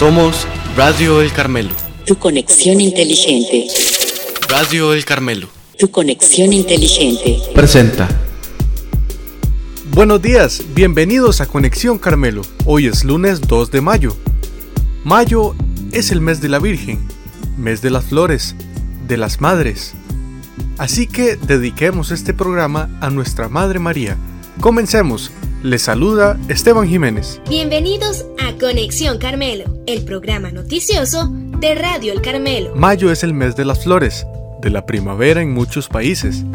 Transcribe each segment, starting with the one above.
Somos Radio El Carmelo. Tu conexión inteligente. Radio El Carmelo. Tu conexión inteligente. Presenta. Buenos días, bienvenidos a Conexión Carmelo. Hoy es lunes 2 de mayo. Mayo es el mes de la Virgen, mes de las flores, de las madres. Así que dediquemos este programa a nuestra Madre María. Comencemos. Les saluda Esteban Jiménez. Bienvenidos a Conexión Carmelo, el programa noticioso de Radio El Carmelo. Mayo es el mes de las flores, de la primavera en muchos países.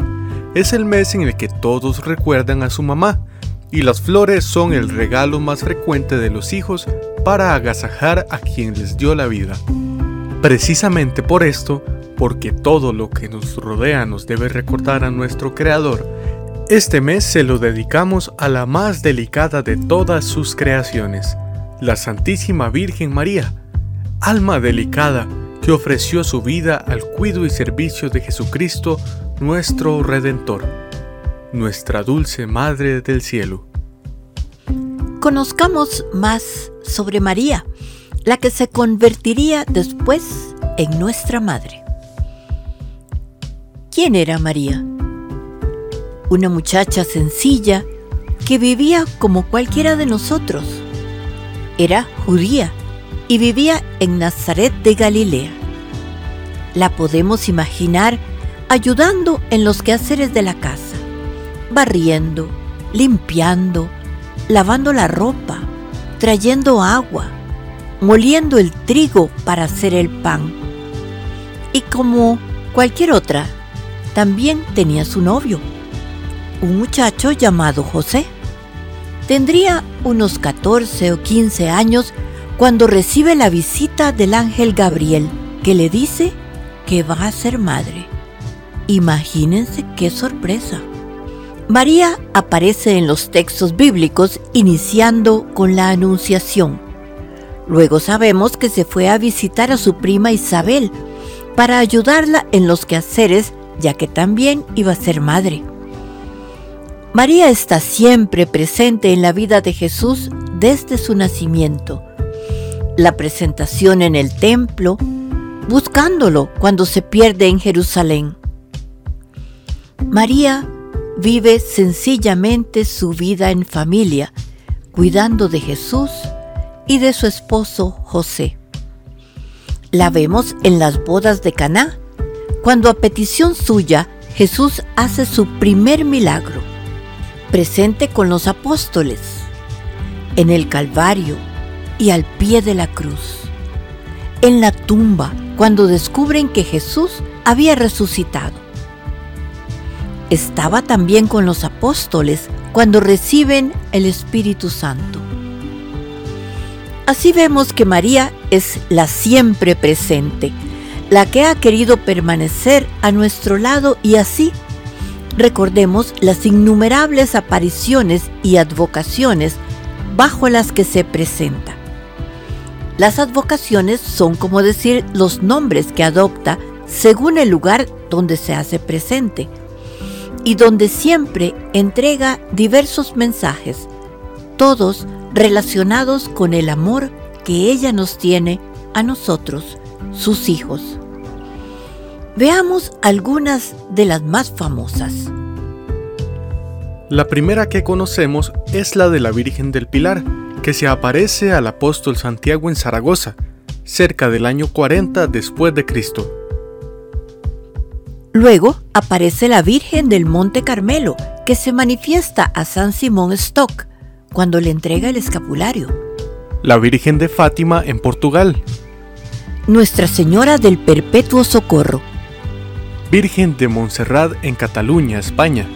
Es el mes en el que todos recuerdan a su mamá, y las flores son el regalo más frecuente de los hijos para agasajar a quien les dio la vida. Precisamente por esto, porque todo lo que nos rodea nos debe recordar a nuestro Creador, este mes se lo dedicamos a la más delicada de todas sus creaciones, la Santísima Virgen María, alma delicada que ofreció su vida al cuido y servicio de Jesucristo, nuestro Redentor, nuestra dulce Madre del Cielo. Conozcamos más sobre María, la que se convertiría después en nuestra Madre. ¿Quién era María? Una muchacha sencilla que vivía como cualquiera de nosotros. Era judía y vivía en Nazaret de Galilea. La podemos imaginar ayudando en los quehaceres de la casa, barriendo, limpiando, lavando la ropa, trayendo agua, moliendo el trigo para hacer el pan. Y como cualquier otra, también tenía su novio, un muchacho llamado José. Tendría unos 14 o 15 años cuando recibe la visita del ángel Gabriel, que le dice que va a ser madre. Imagínense qué sorpresa. María aparece en los textos bíblicos iniciando con la Anunciación. Luego sabemos que se fue a visitar a su prima Isabel para ayudarla en los quehaceres, ya que también iba a ser madre. María está siempre presente en la vida de Jesús desde su nacimiento. La presentación en el templo, buscándolo cuando se pierde en Jerusalén. María vive sencillamente su vida en familia, cuidando de Jesús y de su esposo José. La vemos en las bodas de Caná, cuando a petición suya Jesús hace su primer milagro presente con los apóstoles, en el Calvario y al pie de la cruz, en la tumba cuando descubren que Jesús había resucitado. Estaba también con los apóstoles cuando reciben el Espíritu Santo. Así vemos que María es la siempre presente, la que ha querido permanecer a nuestro lado y así recordemos las innumerables apariciones y advocaciones bajo las que se presenta. Las advocaciones son como decir los nombres que adopta según el lugar donde se hace presente y donde siempre entrega diversos mensajes, todos relacionados con el amor que ella nos tiene a nosotros, sus hijos. Veamos algunas de las más famosas. La primera que conocemos es la de la Virgen del Pilar, que se aparece al apóstol Santiago en Zaragoza, cerca del año 40 después de Cristo. Luego aparece la Virgen del Monte Carmelo, que se manifiesta a San Simón Stock cuando le entrega el escapulario. La Virgen de Fátima en Portugal. Nuestra Señora del Perpetuo Socorro Virgen de Montserrat en Cataluña, España.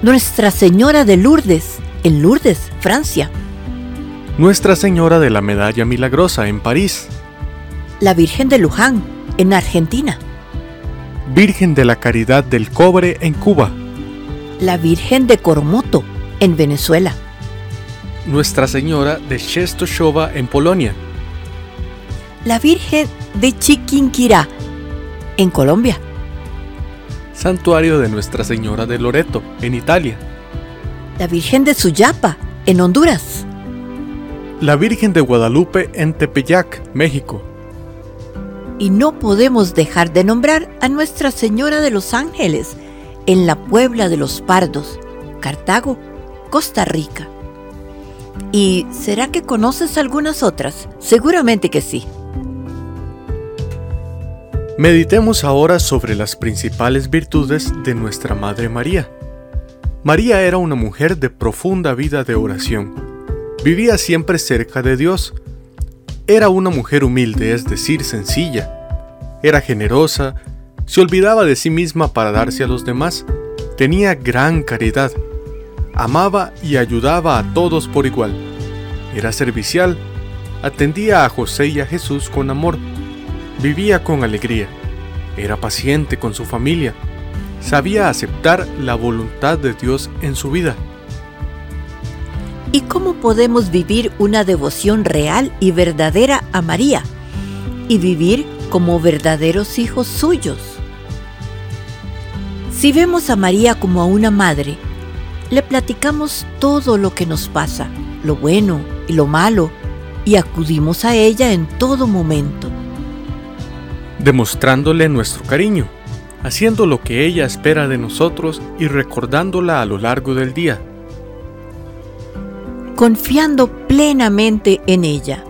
Nuestra Señora de Lourdes, en Lourdes, Francia. Nuestra Señora de la Medalla Milagrosa en París. La Virgen de Luján, en Argentina. Virgen de la Caridad del Cobre en Cuba. La Virgen de Coromoto, en Venezuela. Nuestra Señora de Częstochowa en Polonia. La Virgen de Chiquinquirá, en Colombia santuario de Nuestra Señora de Loreto, en Italia. La Virgen de Suyapa, en Honduras. la Virgen de Guadalupe en Tepeyac, México. Y no podemos dejar de nombrar a Nuestra Señora de los Ángeles en la Puebla de los Pardos, Cartago, Costa Rica. ¿Y será que conoces algunas otras? Seguramente que sí. Meditemos ahora sobre las principales virtudes de nuestra Madre María. María era una mujer de profunda vida de oración. Vivía siempre cerca de Dios. Era una mujer humilde, es decir, sencilla. Era generosa, se olvidaba de sí misma para darse a los demás. Tenía gran caridad. Amaba y ayudaba a todos por igual. Era servicial. Atendía a José y a Jesús con amor Vivía con alegría, era paciente con su familia, sabía aceptar la voluntad de Dios en su vida. ¿Y cómo podemos vivir una devoción real y verdadera a María y vivir como verdaderos hijos suyos? Si vemos a María como a una madre, le platicamos todo lo que nos pasa, lo bueno y lo malo, y acudimos a ella en todo momento demostrándole nuestro cariño, haciendo lo que ella espera de nosotros y recordándola a lo largo del día. Confiando plenamente en ella.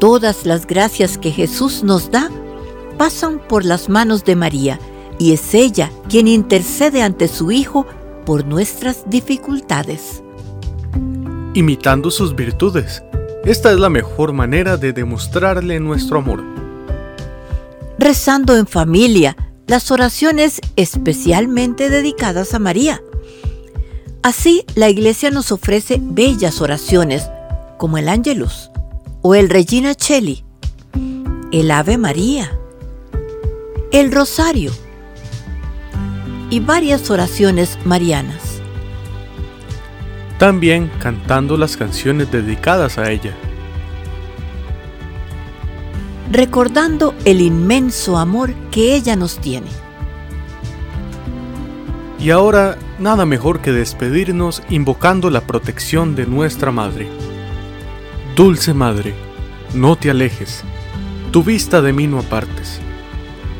Todas las gracias que Jesús nos da pasan por las manos de María y es ella quien intercede ante su Hijo por nuestras dificultades. Imitando sus virtudes, esta es la mejor manera de demostrarle nuestro amor rezando en familia las oraciones especialmente dedicadas a María. Así, la Iglesia nos ofrece bellas oraciones como el Ángelus o el Regina Cheli, el Ave María, el Rosario y varias oraciones marianas. También cantando las canciones dedicadas a ella recordando el inmenso amor que ella nos tiene. Y ahora, nada mejor que despedirnos invocando la protección de nuestra Madre. Dulce Madre, no te alejes, tu vista de mí no apartes.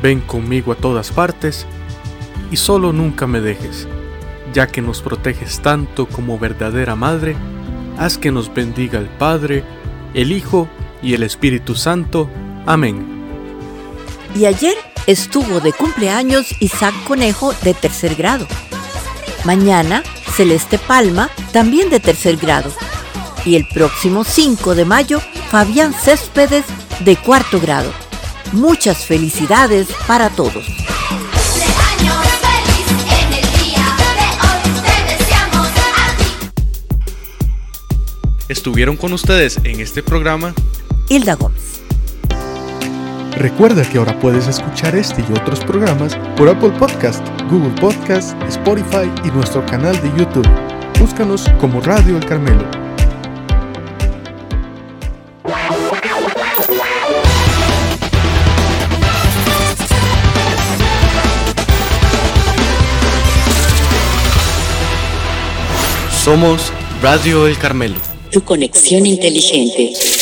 Ven conmigo a todas partes y solo nunca me dejes, ya que nos proteges tanto como verdadera Madre, haz que nos bendiga el Padre, el Hijo y el Espíritu Santo. Amén. Y ayer estuvo de cumpleaños Isaac Conejo de tercer grado. Mañana Celeste Palma, también de tercer grado. Y el próximo 5 de mayo, Fabián Céspedes de cuarto grado. Muchas felicidades para todos. Estuvieron con ustedes en este programa Hilda Gómez. Recuerda que ahora puedes escuchar este y otros programas por Apple Podcast, Google Podcast, Spotify y nuestro canal de YouTube. Búscanos como Radio El Carmelo. Somos Radio El Carmelo. Tu conexión inteligente.